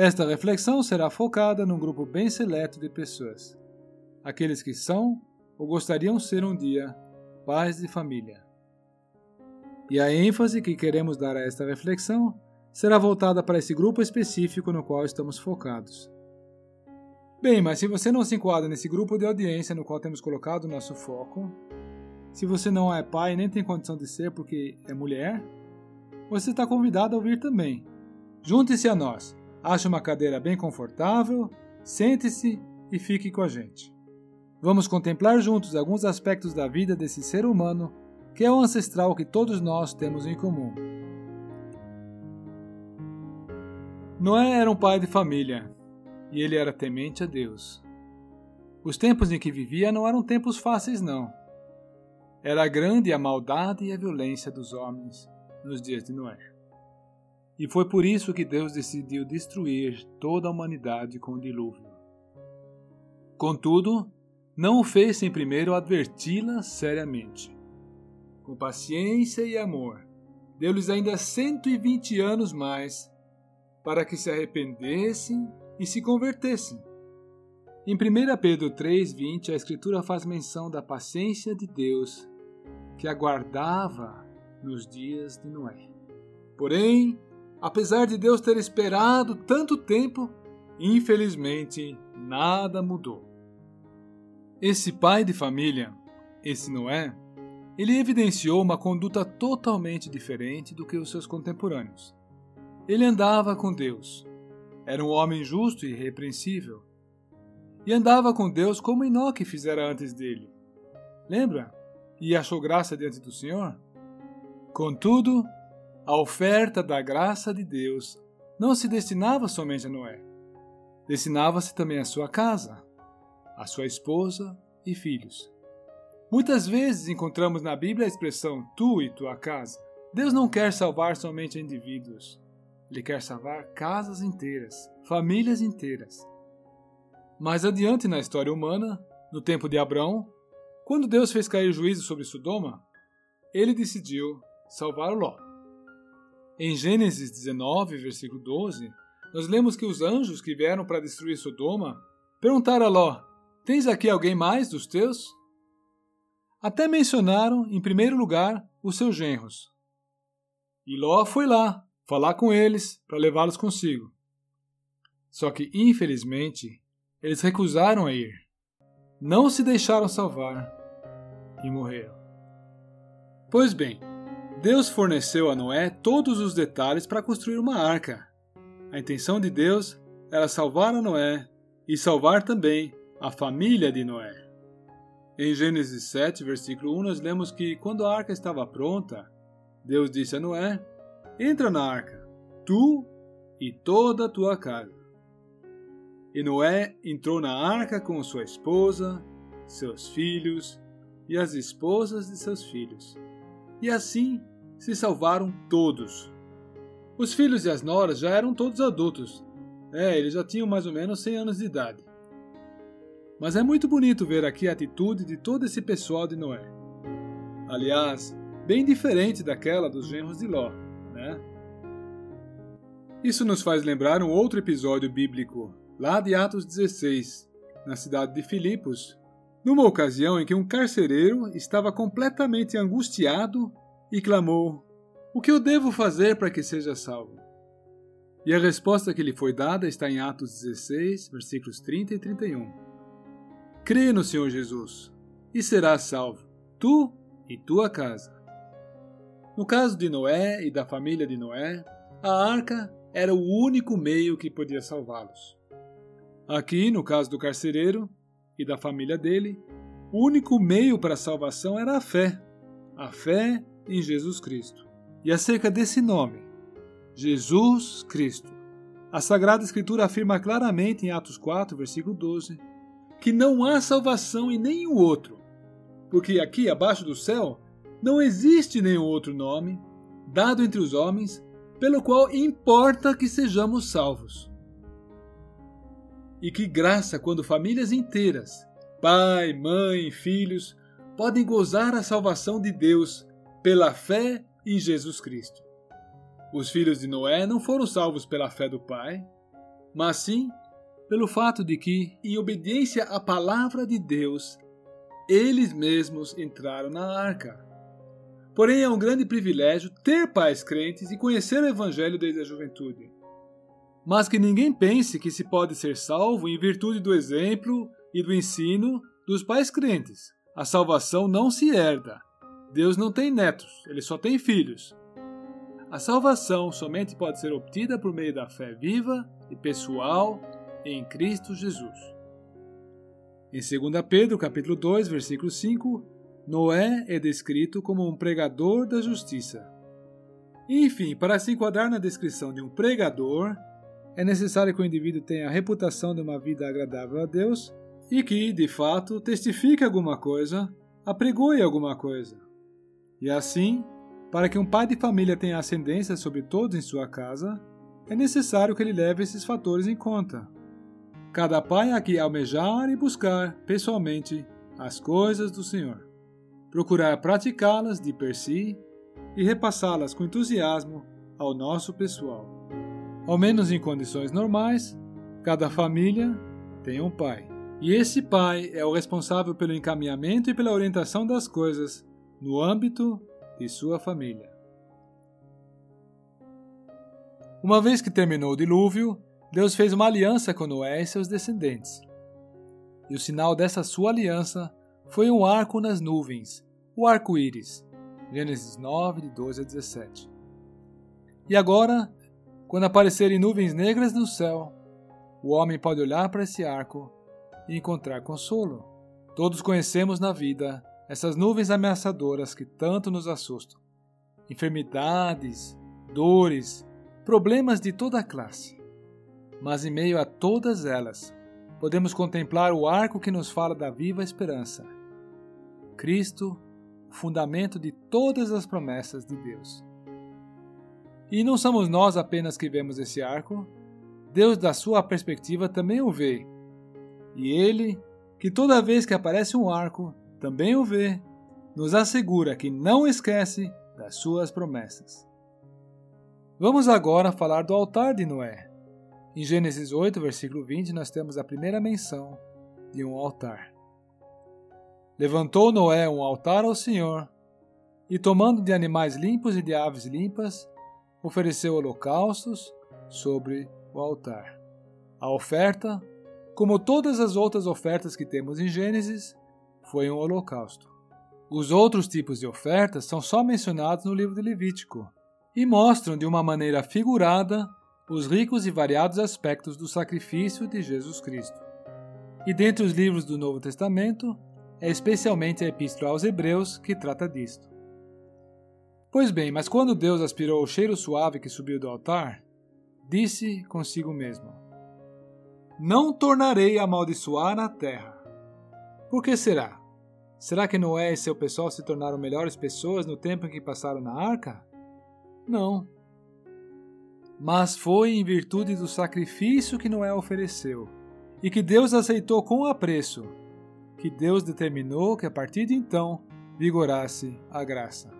Esta reflexão será focada num grupo bem seleto de pessoas, aqueles que são ou gostariam ser um dia pais de família. E a ênfase que queremos dar a esta reflexão será voltada para esse grupo específico no qual estamos focados. Bem, mas se você não se enquadra nesse grupo de audiência no qual temos colocado o nosso foco, se você não é pai nem tem condição de ser porque é mulher, você está convidado a ouvir também. Junte-se a nós, ache uma cadeira bem confortável, sente-se e fique com a gente. Vamos contemplar juntos alguns aspectos da vida desse ser humano que é o ancestral que todos nós temos em comum. Noé era um pai de família e ele era temente a Deus. Os tempos em que vivia não eram tempos fáceis, não. Era grande a maldade e a violência dos homens nos dias de Noé. E foi por isso que Deus decidiu destruir toda a humanidade com o dilúvio. Contudo, não o fez sem primeiro adverti-la seriamente. Com paciência e amor, deu-lhes ainda 120 anos mais para que se arrependessem e se convertessem. Em 1 Pedro 3,20, a Escritura faz menção da paciência de Deus que aguardava nos dias de Noé. Porém, apesar de Deus ter esperado tanto tempo, infelizmente nada mudou. Esse pai de família, esse Noé, ele evidenciou uma conduta totalmente diferente do que os seus contemporâneos. Ele andava com Deus, era um homem justo e irrepreensível. E andava com Deus como Enoque fizera antes dele. Lembra? E achou graça diante do Senhor? Contudo, a oferta da graça de Deus não se destinava somente a Noé. Destinava-se também à sua casa, à sua esposa e filhos. Muitas vezes encontramos na Bíblia a expressão tu e tua casa. Deus não quer salvar somente indivíduos. Ele quer salvar casas inteiras, famílias inteiras. Mais adiante na história humana, no tempo de Abrão, quando Deus fez cair juízo sobre Sodoma, ele decidiu salvar Ló. Em Gênesis 19, versículo 12, nós lemos que os anjos que vieram para destruir Sodoma perguntaram a Ló: Tens aqui alguém mais dos teus? Até mencionaram, em primeiro lugar, os seus genros. E Ló foi lá, falar com eles para levá-los consigo. Só que, infelizmente, eles recusaram a ir. Não se deixaram salvar e morreram. Pois bem, Deus forneceu a Noé todos os detalhes para construir uma arca. A intenção de Deus era salvar a Noé e salvar também a família de Noé. Em Gênesis 7, versículo 1, nós lemos que quando a arca estava pronta, Deus disse a Noé Entra na arca, tu e toda a tua casa. E Noé entrou na arca com sua esposa, seus filhos e as esposas de seus filhos. E assim se salvaram todos. Os filhos e as noras já eram todos adultos. É, eles já tinham mais ou menos 100 anos de idade. Mas é muito bonito ver aqui a atitude de todo esse pessoal de Noé. Aliás, bem diferente daquela dos genros de Ló né? Isso nos faz lembrar um outro episódio bíblico, lá de Atos 16, na cidade de Filipos, numa ocasião em que um carcereiro estava completamente angustiado e clamou: O que eu devo fazer para que seja salvo? E a resposta que lhe foi dada está em Atos 16, versículos 30 e 31. Crê no Senhor Jesus e serás salvo, tu e tua casa. No caso de Noé e da família de Noé, a arca era o único meio que podia salvá-los. Aqui, no caso do carcereiro e da família dele, o único meio para a salvação era a fé, a fé em Jesus Cristo. E acerca desse nome, Jesus Cristo, a Sagrada Escritura afirma claramente em Atos 4, versículo 12, que não há salvação em nenhum outro, porque aqui abaixo do céu não existe nenhum outro nome dado entre os homens pelo qual importa que sejamos salvos. E que graça quando famílias inteiras, pai, mãe, filhos, podem gozar a salvação de Deus pela fé em Jesus Cristo. Os filhos de Noé não foram salvos pela fé do pai, mas sim pelo fato de que, em obediência à palavra de Deus, eles mesmos entraram na arca. Porém, é um grande privilégio ter pais crentes e conhecer o Evangelho desde a juventude. Mas que ninguém pense que se pode ser salvo em virtude do exemplo e do ensino dos pais crentes. A salvação não se herda. Deus não tem netos, ele só tem filhos. A salvação somente pode ser obtida por meio da fé viva e pessoal em Cristo Jesus. Em 2 Pedro, capítulo 2, versículo 5, Noé é descrito como um pregador da justiça. Enfim, para se enquadrar na descrição de um pregador, é necessário que o indivíduo tenha a reputação de uma vida agradável a Deus e que, de fato, testifique alguma coisa, apregoe alguma coisa. E assim, para que um pai de família tenha ascendência sobre todos em sua casa, é necessário que ele leve esses fatores em conta. Cada pai aqui almejar e buscar, pessoalmente, as coisas do Senhor. Procurar praticá-las de per si e repassá-las com entusiasmo ao nosso pessoal. Ao menos em condições normais, cada família tem um pai. E esse pai é o responsável pelo encaminhamento e pela orientação das coisas no âmbito de sua família. Uma vez que terminou o dilúvio, Deus fez uma aliança com Noé e seus descendentes. E o sinal dessa sua aliança foi um arco nas nuvens, o arco-íris. Gênesis 9, de 12 a 17. E agora, quando aparecerem nuvens negras no céu, o homem pode olhar para esse arco e encontrar consolo. Todos conhecemos na vida essas nuvens ameaçadoras que tanto nos assustam. Enfermidades, dores, problemas de toda classe. Mas em meio a todas elas, podemos contemplar o arco que nos fala da viva esperança. Cristo, o fundamento de todas as promessas de Deus. E não somos nós apenas que vemos esse arco, Deus, da sua perspectiva, também o vê. E ele, que toda vez que aparece um arco, também o vê, nos assegura que não esquece das suas promessas. Vamos agora falar do altar de Noé. Em Gênesis 8, versículo 20, nós temos a primeira menção de um altar. Levantou Noé um altar ao Senhor, e tomando de animais limpos e de aves limpas, ofereceu holocaustos sobre o altar. A oferta, como todas as outras ofertas que temos em Gênesis, foi um holocausto. Os outros tipos de ofertas são só mencionados no livro de Levítico e mostram de uma maneira figurada os ricos e variados aspectos do sacrifício de Jesus Cristo. E dentre os livros do Novo Testamento, é especialmente a Epístola aos Hebreus que trata disto. Pois bem, mas quando Deus aspirou o cheiro suave que subiu do altar, disse consigo mesmo: Não tornarei a amaldiçoar a terra. Por que será? Será que Noé e seu pessoal se tornaram melhores pessoas no tempo em que passaram na arca? Não mas foi em virtude do sacrifício que Noé ofereceu e que Deus aceitou com apreço, que Deus determinou que a partir de então vigorasse a graça.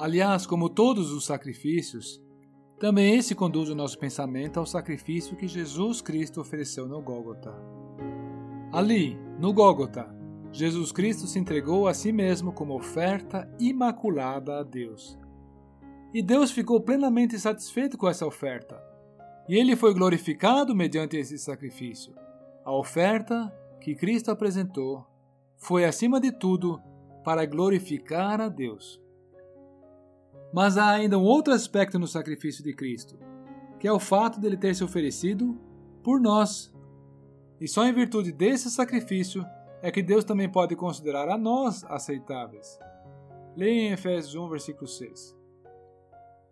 Aliás, como todos os sacrifícios, também esse conduz o nosso pensamento ao sacrifício que Jesus Cristo ofereceu no Gólgota. Ali, no Gólgota, Jesus Cristo se entregou a si mesmo como oferta imaculada a Deus e Deus ficou plenamente satisfeito com essa oferta. E ele foi glorificado mediante esse sacrifício. A oferta que Cristo apresentou foi, acima de tudo, para glorificar a Deus. Mas há ainda um outro aspecto no sacrifício de Cristo, que é o fato dele ter se oferecido por nós. E só em virtude desse sacrifício é que Deus também pode considerar a nós aceitáveis. Leia em Efésios 1, versículo 6.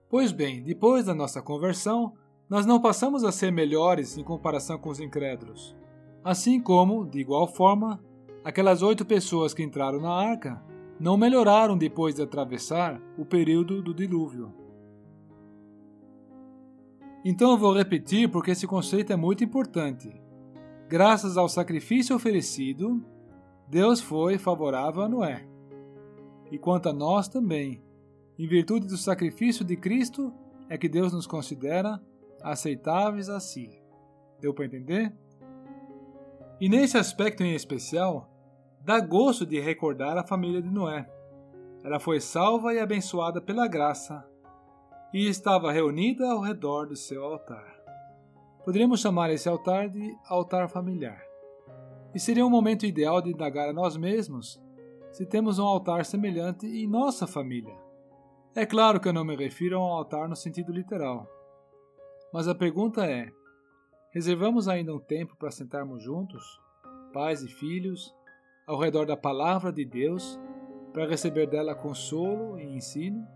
Pois bem, depois da nossa conversão, nós não passamos a ser melhores em comparação com os incrédulos. Assim como, de igual forma, aquelas oito pessoas que entraram na arca não melhoraram depois de atravessar o período do dilúvio. Então eu vou repetir porque esse conceito é muito importante. Graças ao sacrifício oferecido, Deus foi favorável a Noé. E quanto a nós também, em virtude do sacrifício de Cristo, é que Deus nos considera aceitáveis a si. Deu para entender? E nesse aspecto em especial, dá gosto de recordar a família de Noé. Ela foi salva e abençoada pela graça e estava reunida ao redor do seu altar. Poderíamos chamar esse altar de altar familiar. E seria um momento ideal de indagar a nós mesmos se temos um altar semelhante em nossa família. É claro que eu não me refiro a um altar no sentido literal. Mas a pergunta é: reservamos ainda um tempo para sentarmos juntos, pais e filhos, ao redor da palavra de Deus, para receber dela consolo e ensino?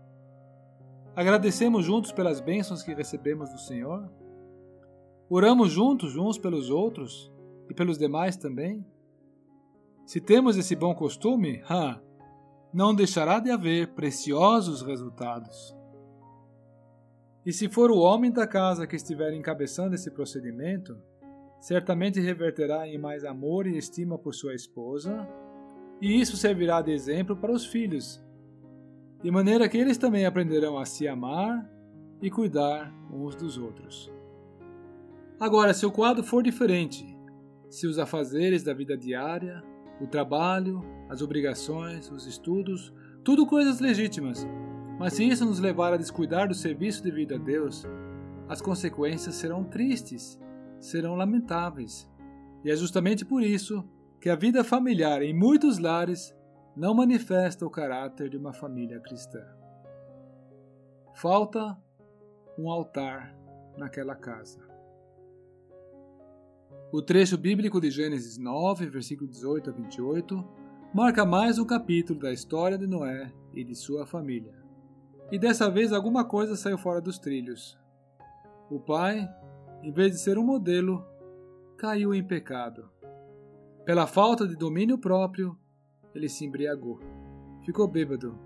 Agradecemos juntos pelas bênçãos que recebemos do Senhor? Oramos juntos uns pelos outros e pelos demais também? Se temos esse bom costume, ha, não deixará de haver preciosos resultados. E se for o homem da casa que estiver encabeçando esse procedimento, certamente reverterá em mais amor e estima por sua esposa, e isso servirá de exemplo para os filhos, de maneira que eles também aprenderão a se amar e cuidar uns dos outros. Agora, se o quadro for diferente, se os afazeres da vida diária, o trabalho, as obrigações, os estudos, tudo coisas legítimas, mas se isso nos levar a descuidar do serviço devido a Deus, as consequências serão tristes, serão lamentáveis. E é justamente por isso que a vida familiar em muitos lares não manifesta o caráter de uma família cristã. Falta um altar naquela casa. O trecho bíblico de Gênesis 9, versículo 18 a 28, marca mais um capítulo da história de Noé e de sua família. E dessa vez alguma coisa saiu fora dos trilhos. O pai, em vez de ser um modelo, caiu em pecado. Pela falta de domínio próprio, ele se embriagou. Ficou bêbado.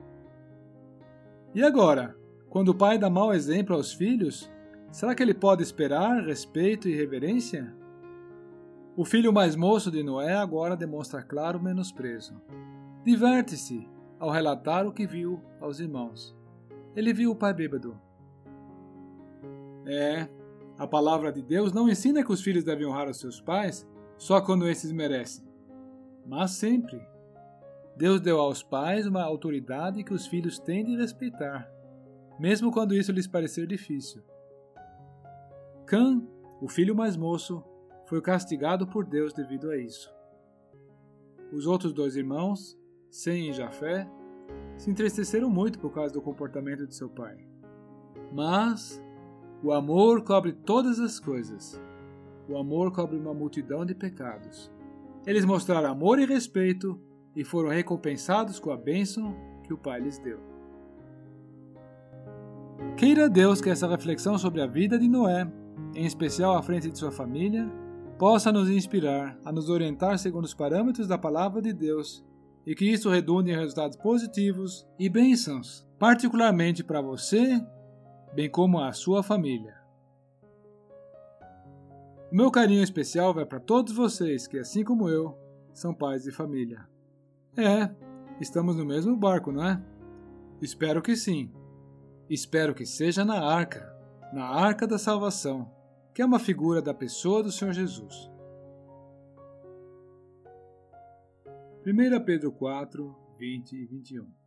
E agora, quando o pai dá mau exemplo aos filhos, será que ele pode esperar respeito e reverência? O filho mais moço de Noé agora demonstra claro menosprezo. Diverte-se ao relatar o que viu aos irmãos. Ele viu o pai bêbado. É, a palavra de Deus não ensina que os filhos devem honrar os seus pais só quando esses merecem, mas sempre. Deus deu aos pais uma autoridade que os filhos têm de respeitar, mesmo quando isso lhes parecer difícil. Cã, o filho mais moço, foi castigado por Deus devido a isso. Os outros dois irmãos, Sem e Jafé, se entristeceram muito por causa do comportamento de seu pai. Mas o amor cobre todas as coisas. O amor cobre uma multidão de pecados. Eles mostraram amor e respeito e foram recompensados com a bênção que o Pai lhes deu. Queira Deus que essa reflexão sobre a vida de Noé, em especial à frente de sua família, possa nos inspirar a nos orientar segundo os parâmetros da palavra de Deus e que isso redunde em resultados positivos e bênçãos, particularmente para você, bem como a sua família. O meu carinho especial vai para todos vocês que, assim como eu, são pais de família. É, estamos no mesmo barco, não é? Espero que sim. Espero que seja na arca, na arca da salvação que é uma figura da pessoa do Senhor Jesus. 1 Pedro 4, 20 e 21